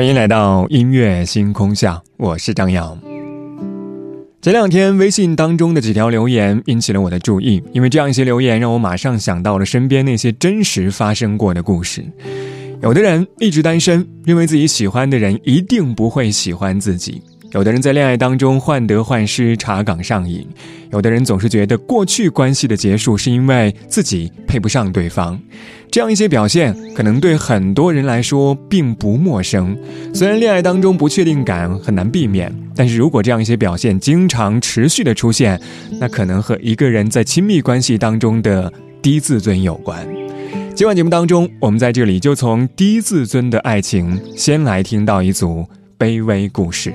欢迎来到音乐星空下，我是张扬。前两天微信当中的几条留言引起了我的注意，因为这样一些留言让我马上想到了身边那些真实发生过的故事。有的人一直单身，认为自己喜欢的人一定不会喜欢自己。有的人在恋爱当中患得患失、查岗上瘾；有的人总是觉得过去关系的结束是因为自己配不上对方。这样一些表现，可能对很多人来说并不陌生。虽然恋爱当中不确定感很难避免，但是如果这样一些表现经常持续的出现，那可能和一个人在亲密关系当中的低自尊有关。今晚节目当中，我们在这里就从低自尊的爱情，先来听到一组卑微故事。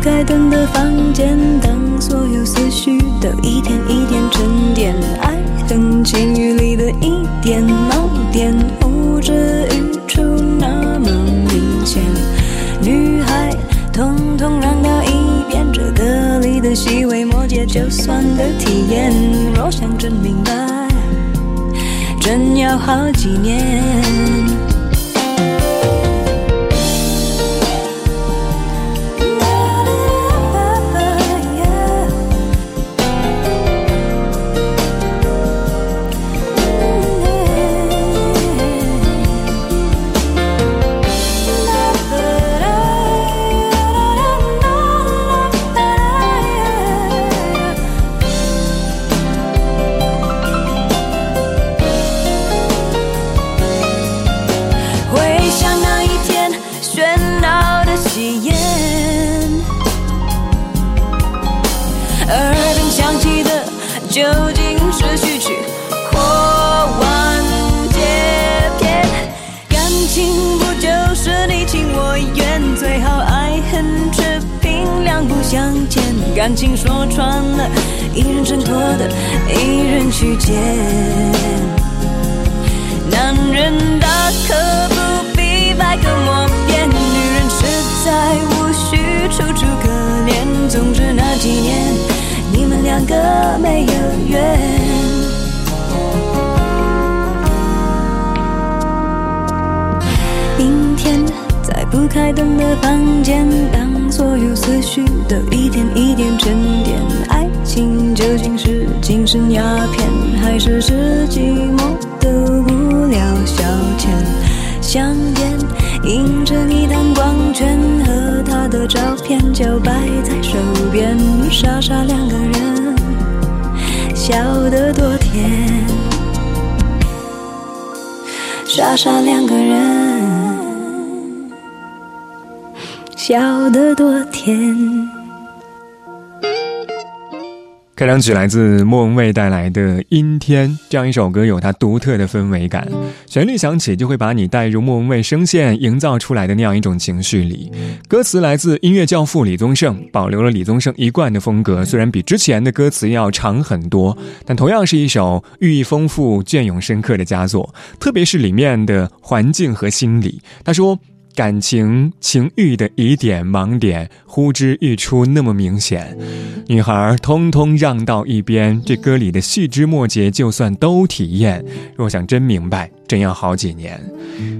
开灯的房间，当所有思绪都一点一点沉淀，爱恨情欲里的一点锚点，呼之欲出那么明显。女孩，统统让到一边，这歌里的细微末节，就算的体验。若想真明白，真要好几年。究竟是序曲或完结篇感情不就是你情我愿最好爱恨扯平两不相欠感情说穿了一人挣脱的一人去捡男人大可不必百口莫辩女人实在无须楚楚可怜总之那几年两个没有缘。阴天在不开灯的房间，当所有思绪都一点一点沉淀，爱情究竟是精神鸦片，还是是寂寞的无聊消遣？香烟。映着你的光圈和他的照片就摆在手边傻傻两个人笑得多甜傻傻两个人笑得多甜。开场曲来自莫文蔚带来的《阴天》，这样一首歌有它独特的氛围感，旋律响起就会把你带入莫文蔚声线营造出来的那样一种情绪里。歌词来自音乐教父李宗盛，保留了李宗盛一贯的风格，虽然比之前的歌词要长很多，但同样是一首寓意丰富、隽永深刻的佳作。特别是里面的环境和心理，他说。感情情欲的疑点盲点呼之欲出，那么明显，女孩通通让到一边。这歌里的细枝末节，就算都体验，若想真明白，真要好几年。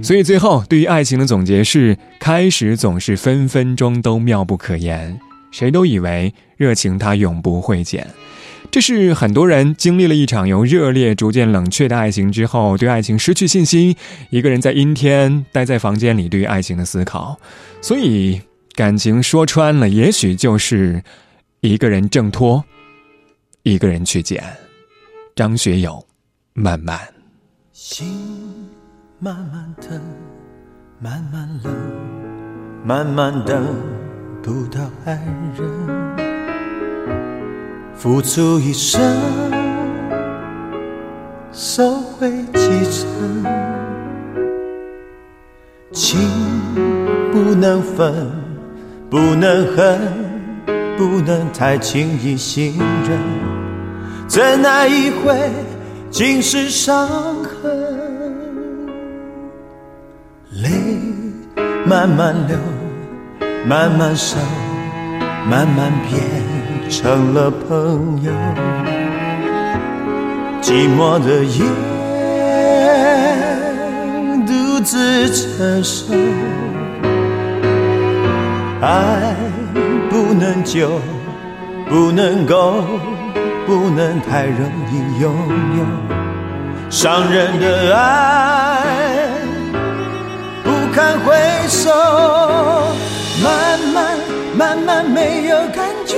所以最后对于爱情的总结是：开始总是分分钟都妙不可言，谁都以为热情它永不会减。这是很多人经历了一场由热烈逐渐冷却的爱情之后，对爱情失去信心，一个人在阴天待在房间里，对于爱情的思考。所以，感情说穿了，也许就是一个人挣脱，一个人去捡。张学友，慢慢。心慢慢的，慢慢冷，慢慢等不到爱人。付出一生，收回几成，情不能分，不能恨，不能太轻易信任，怎奈一回尽是伤痕，泪慢慢流，慢慢收，慢慢变。成了朋友，寂寞的夜独自承受，爱不能久，不能够，不能太容易拥有，伤人的爱不堪回首，慢慢慢慢没有感觉。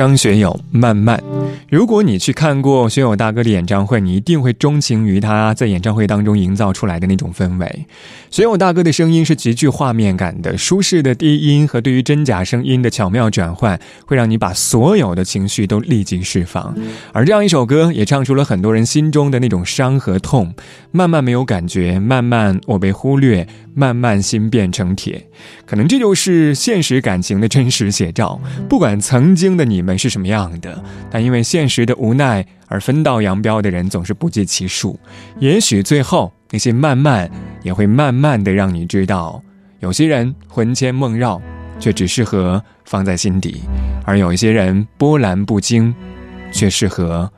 张学友，慢慢。如果你去看过学友大哥的演唱会，你一定会钟情于他在演唱会当中营造出来的那种氛围。学友大哥的声音是极具画面感的，舒适的低音和对于真假声音的巧妙转换，会让你把所有的情绪都立即释放。而这样一首歌，也唱出了很多人心中的那种伤和痛。慢慢没有感觉，慢慢我被忽略。慢慢心变成铁，可能这就是现实感情的真实写照。不管曾经的你们是什么样的，但因为现现实的无奈而分道扬镳的人总是不计其数。也许最后那些慢慢，也会慢慢的让你知道，有些人魂牵梦绕，却只适合放在心底；而有一些人波澜不惊，却适合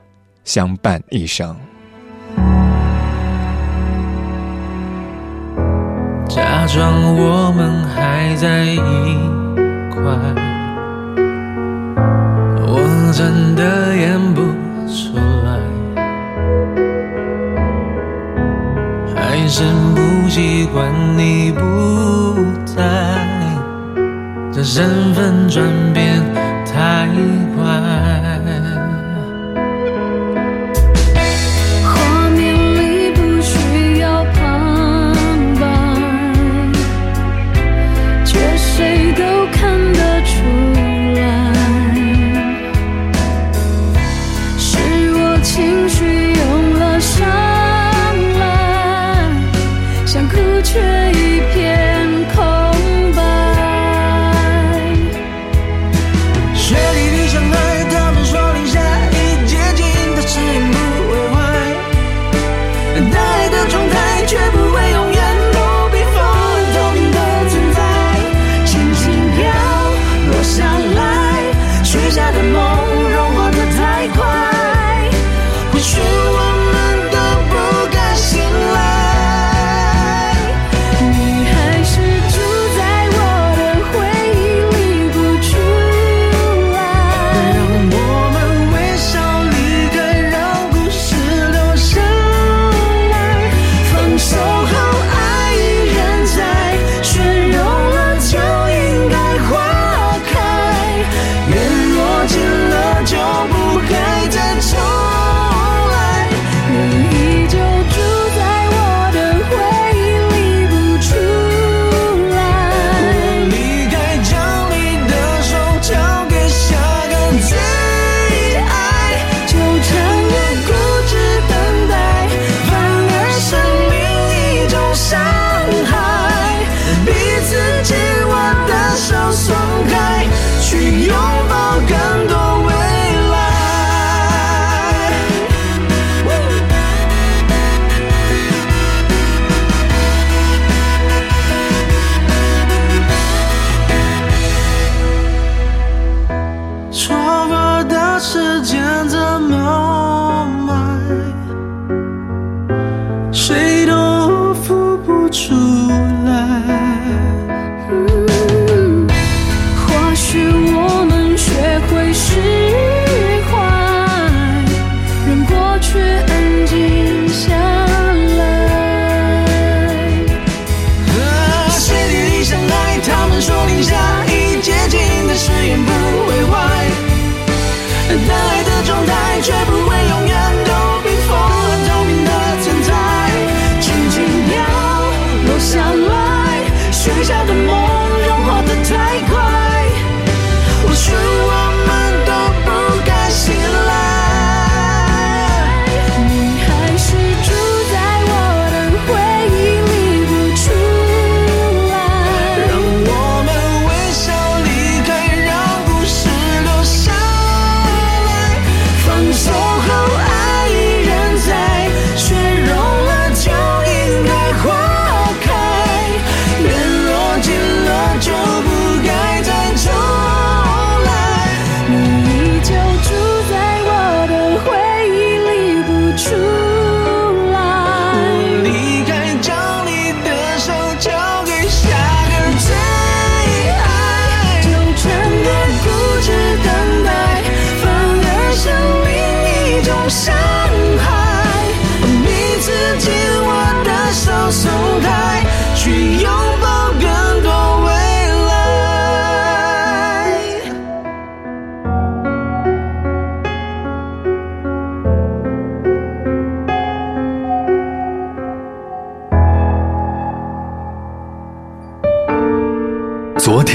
相伴一生。假装我们还在一块，真的演不出来，还是不习惯你不在，这身份转变出来。或许我们学会释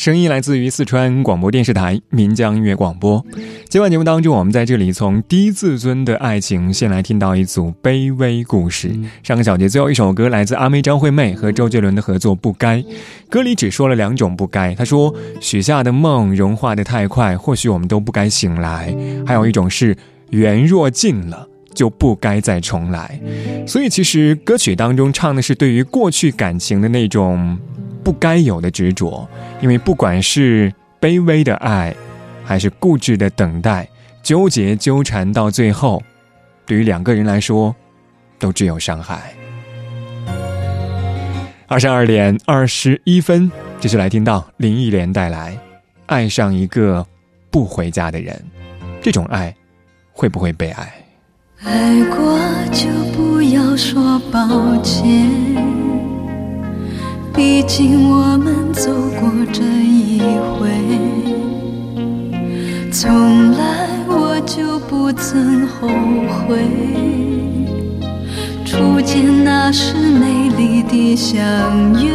声音来自于四川广播电视台岷江音乐广播。今晚节目当中，我们在这里从低自尊的爱情，先来听到一组卑微故事。上个小节最后一首歌来自阿妹张惠妹和周杰伦的合作《不该》，歌里只说了两种不该。他说许下的梦融化的太快，或许我们都不该醒来；还有一种是缘若尽了。就不该再重来，所以其实歌曲当中唱的是对于过去感情的那种不该有的执着，因为不管是卑微的爱，还是固执的等待，纠结纠缠到最后，对于两个人来说，都只有伤害。二十二点二十一分，继续来听到林忆莲带来《爱上一个不回家的人》，这种爱会不会被爱？爱过就不要说抱歉，毕竟我们走过这一回。从来我就不曾后悔，初见那时美丽的相约。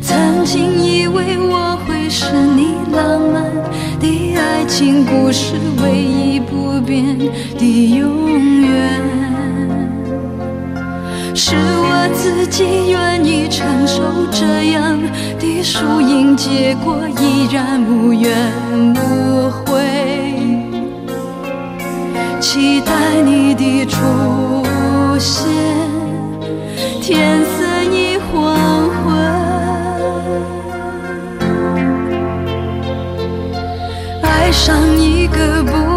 曾经以为我会是你浪漫情故事唯一不变的永远，是我自己愿意承受这样的输赢结果，依然无怨无悔，期待你的出现，天上一个不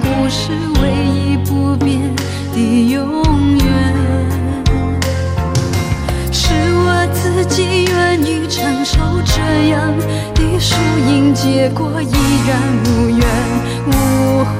故事唯一不变的永远，是我自己愿意承受这样的输赢结果，依然无怨无悔，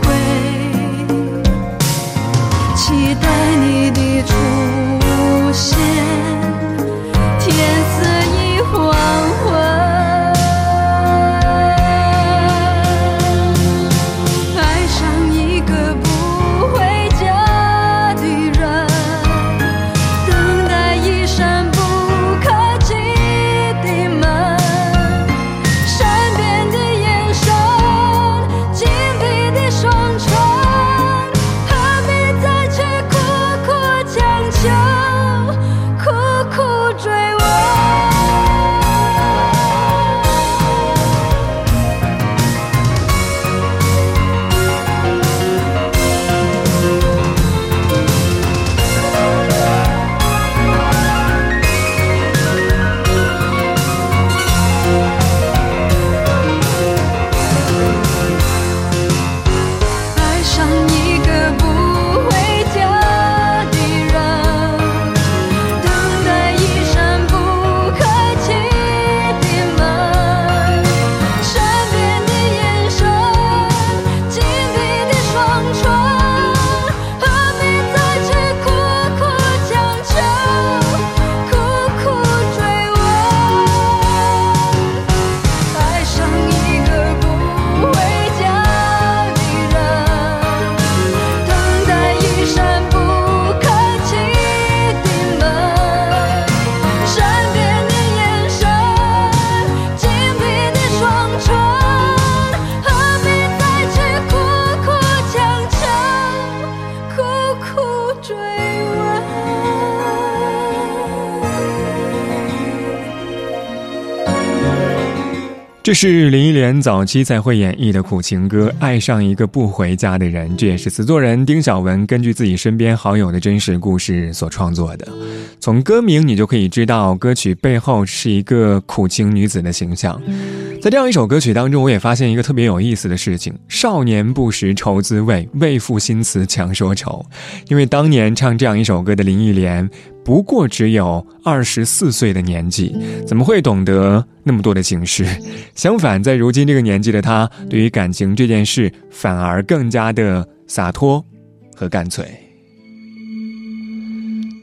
这是林忆莲早期才会演绎的苦情歌《爱上一个不回家的人》，这也是词作人丁晓文根据自己身边好友的真实故事所创作的。从歌名你就可以知道，歌曲背后是一个苦情女子的形象。在这样一首歌曲当中，我也发现一个特别有意思的事情：少年不识愁滋味，为赋新词强说愁。因为当年唱这样一首歌的林忆莲。不过只有二十四岁的年纪，怎么会懂得那么多的情诗？相反，在如今这个年纪的他，对于感情这件事反而更加的洒脱和干脆。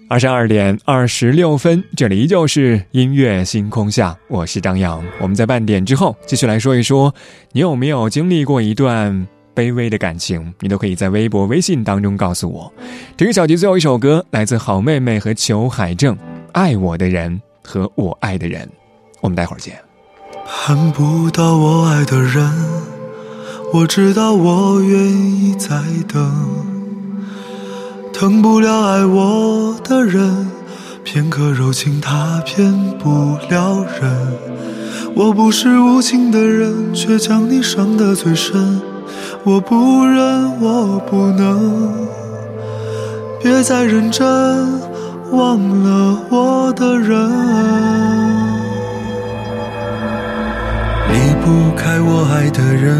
二十二点二十六分，这里依旧是音乐星空下，我是张扬。我们在半点之后继续来说一说，你有没有经历过一段？卑微的感情，你都可以在微博、微信当中告诉我。这个小节最后一首歌来自好妹妹和裘海正，《爱我的人和我爱的人》。我们待会儿见。盼不到我爱的人，我知道我愿意再等。疼不了爱我的人，片刻柔情他骗不了人。我不是无情的人，却将你伤得最深。我不忍，我不能，别再认真，忘了我的人。离不开我爱的人，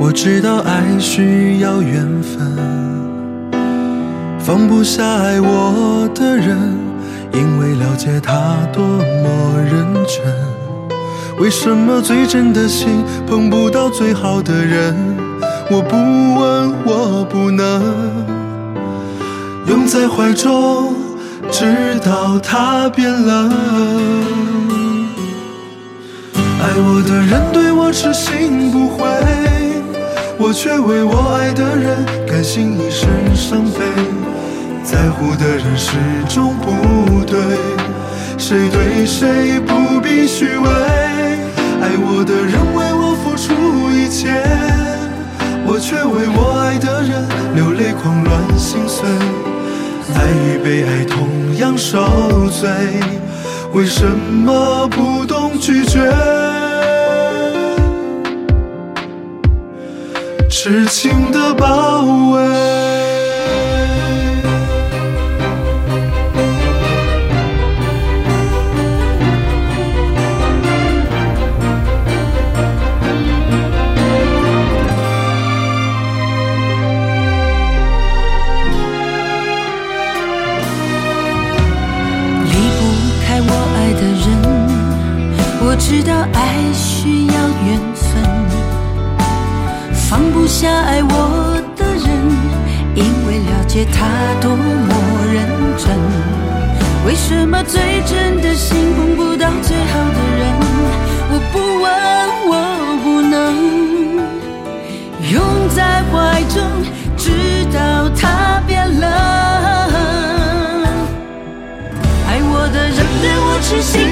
我知道爱需要缘分。放不下爱我的人，因为了解他多么认真。为什么最真的心碰不到最好的人？我不问，我不能拥在怀中，直到他变冷。爱我的人对我痴心不悔，我却为我爱的人甘心一生伤悲。在乎的人始终不对，谁对谁不必虚伪。爱我的人为我付出一切，我却为我爱的人流泪狂乱心碎。爱与被爱同样受罪，为什么不懂拒绝？痴情的包围。知道爱需要缘分，放不下爱我的人，因为了解他多么认真。为什么最真的心碰不到最好的人？我不问，我不能拥在怀中，直到他变冷。爱我的人对我痴心。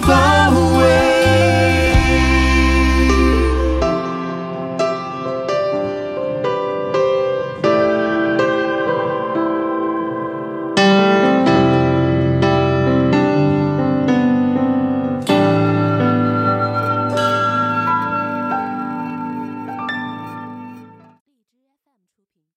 情的包围。